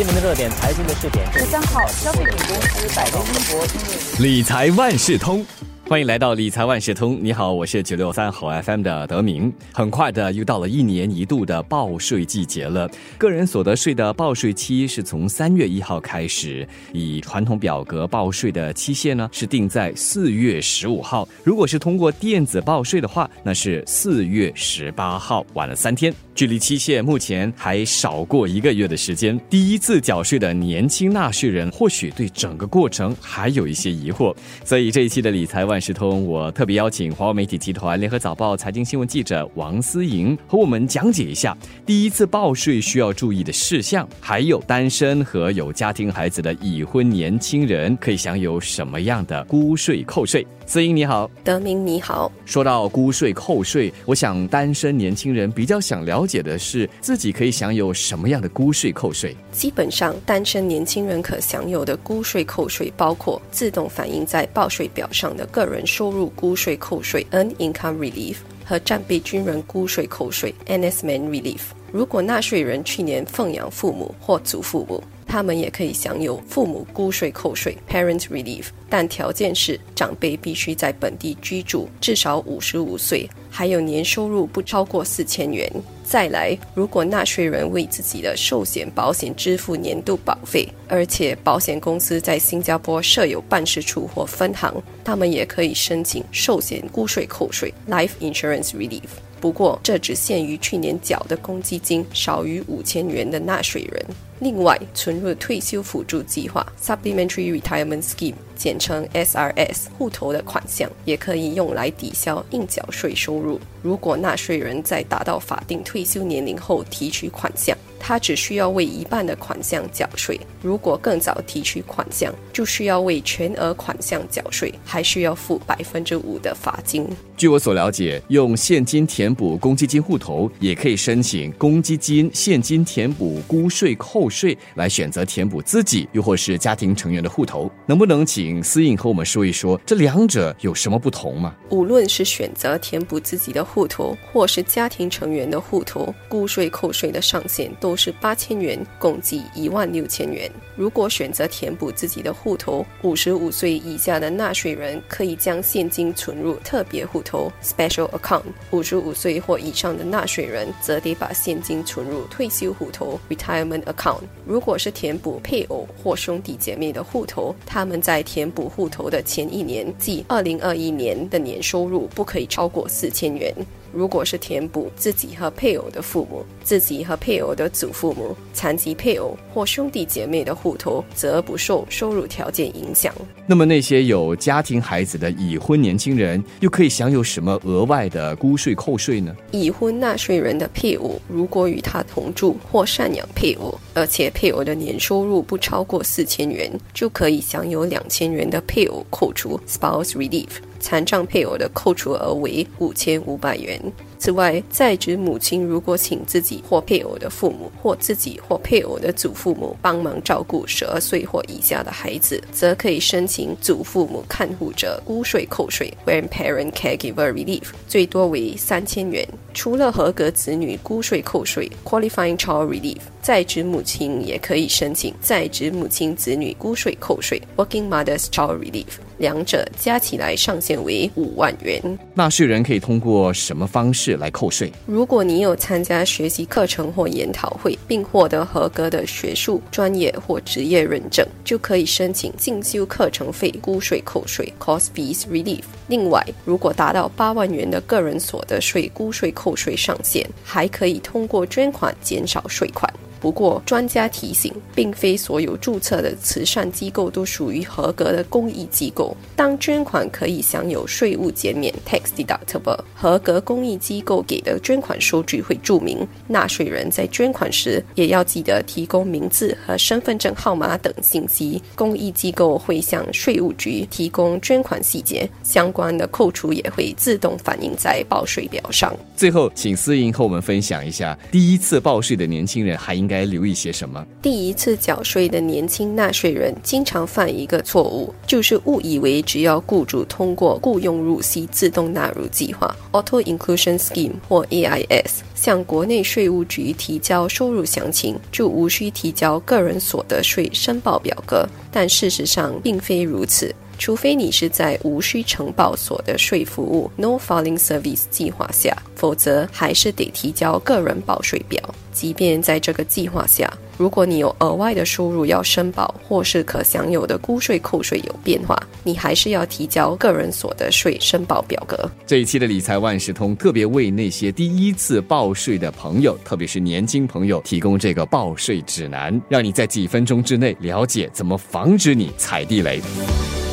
新闻的热点，财经的热点。十三号，消费品公司百威英博理财万事通。欢迎来到理财万事通。你好，我是九六三好 FM 的德明。很快的，又到了一年一度的报税季节了。个人所得税的报税期是从三月一号开始，以传统表格报税的期限呢是定在四月十五号。如果是通过电子报税的话，那是四月十八号，晚了三天。距离期限目前还少过一个月的时间。第一次缴税的年轻纳税人或许对整个过程还有一些疑惑，所以这一期的理财万事通，我特别邀请华为媒体集团联合早报财经新闻记者王思莹和我们讲解一下第一次报税需要注意的事项，还有单身和有家庭孩子的已婚年轻人可以享有什么样的估税扣税。思英你好，德明你好。说到估税扣税，我想单身年轻人比较想了解的是自己可以享有什么样的估税扣税。基本上，单身年轻人可享有的估税扣税包括自动反映在报税表上的个人收入估税扣税 （N Income Relief） 和战备军人估税扣税 （NSMan Relief）。如果纳税人去年奉养父母或祖父母，他们也可以享有父母估税扣税 （Parent Relief），但条件是长辈必须在本地居住至少五十五岁，还有年收入不超过四千元。再来，如果纳税人为自己的寿险保险支付年度保费，而且保险公司在新加坡设有办事处或分行，他们也可以申请寿险估税扣税 （Life Insurance Relief）。不过，这只限于去年缴的公积金少于五千元的纳税人。另外，存入退休辅助计划 （Supplementary Retirement Scheme） 简称 SRS 户头的款项，也可以用来抵消应缴税收入。如果纳税人在达到法定退休年龄后提取款项，他只需要为一半的款项缴税。如果更早提取款项，就需要为全额款项缴税，还需要付百分之五的罚金。据我所了解，用现金填补公积金户头，也可以申请公积金现金填补估税扣税，来选择填补自己又或是家庭成员的户头。能不能请思颖和我们说一说，这两者有什么不同吗？无论是选择填补自己的户头，或是家庭成员的户头，估税扣税的上限都是八千元，共计一万六千元。如果选择填补自己的户头，五十五岁以下的纳税人可以将现金存入特别户头。Special Account，五十五岁或以上的纳税人则得把现金存入退休户头 Retirement Account。如果是填补配偶或兄弟姐妹的户头，他们在填补户头的前一年，即二零二一年的年收入不可以超过四千元。如果是填补自己和配偶的父母、自己和配偶的祖父母、残疾配偶或兄弟姐妹的户头，则不受收入条件影响。那么那些有家庭孩子的已婚年轻人，又可以享有什么额外的估税扣税呢？已婚纳税人的配偶如果与他同住或赡养配偶，而且配偶的年收入不超过四千元，就可以享有两千元的配偶扣除 （Spouse Relief）。残障配偶的扣除额为五千五百元。此外，在职母亲如果请自己或配偶的父母，或自己或配偶的祖父母帮忙照顾十二岁或以下的孩子，则可以申请祖父母看护者估税扣税 （Grandparent Caregiver Relief），最多为三千元。除了合格子女估税扣税 （Qualifying Child Relief），在职母亲也可以申请在职母亲子女估税扣税 （Working Mother's Child Relief），两者加起来上限为五万元。纳税人可以通过什么方式？来扣税。如果你有参加学习课程或研讨会，并获得合格的学术、专业或职业认证，就可以申请进修课程费估税扣税 （Cost Fees Relief）。另外，如果达到八万元的个人所得税估税扣税上限，还可以通过捐款减少税款。不过，专家提醒，并非所有注册的慈善机构都属于合格的公益机构。当捐款可以享有税务减免 （tax deductible），合格公益机构给的捐款收据会注明。纳税人在捐款时也要记得提供名字和身份证号码等信息。公益机构会向税务局提供捐款细节，相关的扣除也会自动反映在报税表上。最后，请思莹和我们分享一下，第一次报税的年轻人还应。该留意些什么？第一次缴税的年轻纳税人经常犯一个错误，就是误以为只要雇主通过雇佣入息自动纳入计划 （Auto Inclusion Scheme） 或 AIS，向国内税务局提交收入详情，就无需提交个人所得税申报表格。但事实上并非如此。除非你是在无需承报所得税服务 （No Filing Service） 计划下，否则还是得提交个人报税表。即便在这个计划下，如果你有额外的收入要申报，或是可享有的估税扣税有变化，你还是要提交个人所得税申报表格。这一期的理财万事通特别为那些第一次报税的朋友，特别是年轻朋友，提供这个报税指南，让你在几分钟之内了解怎么防止你踩地雷。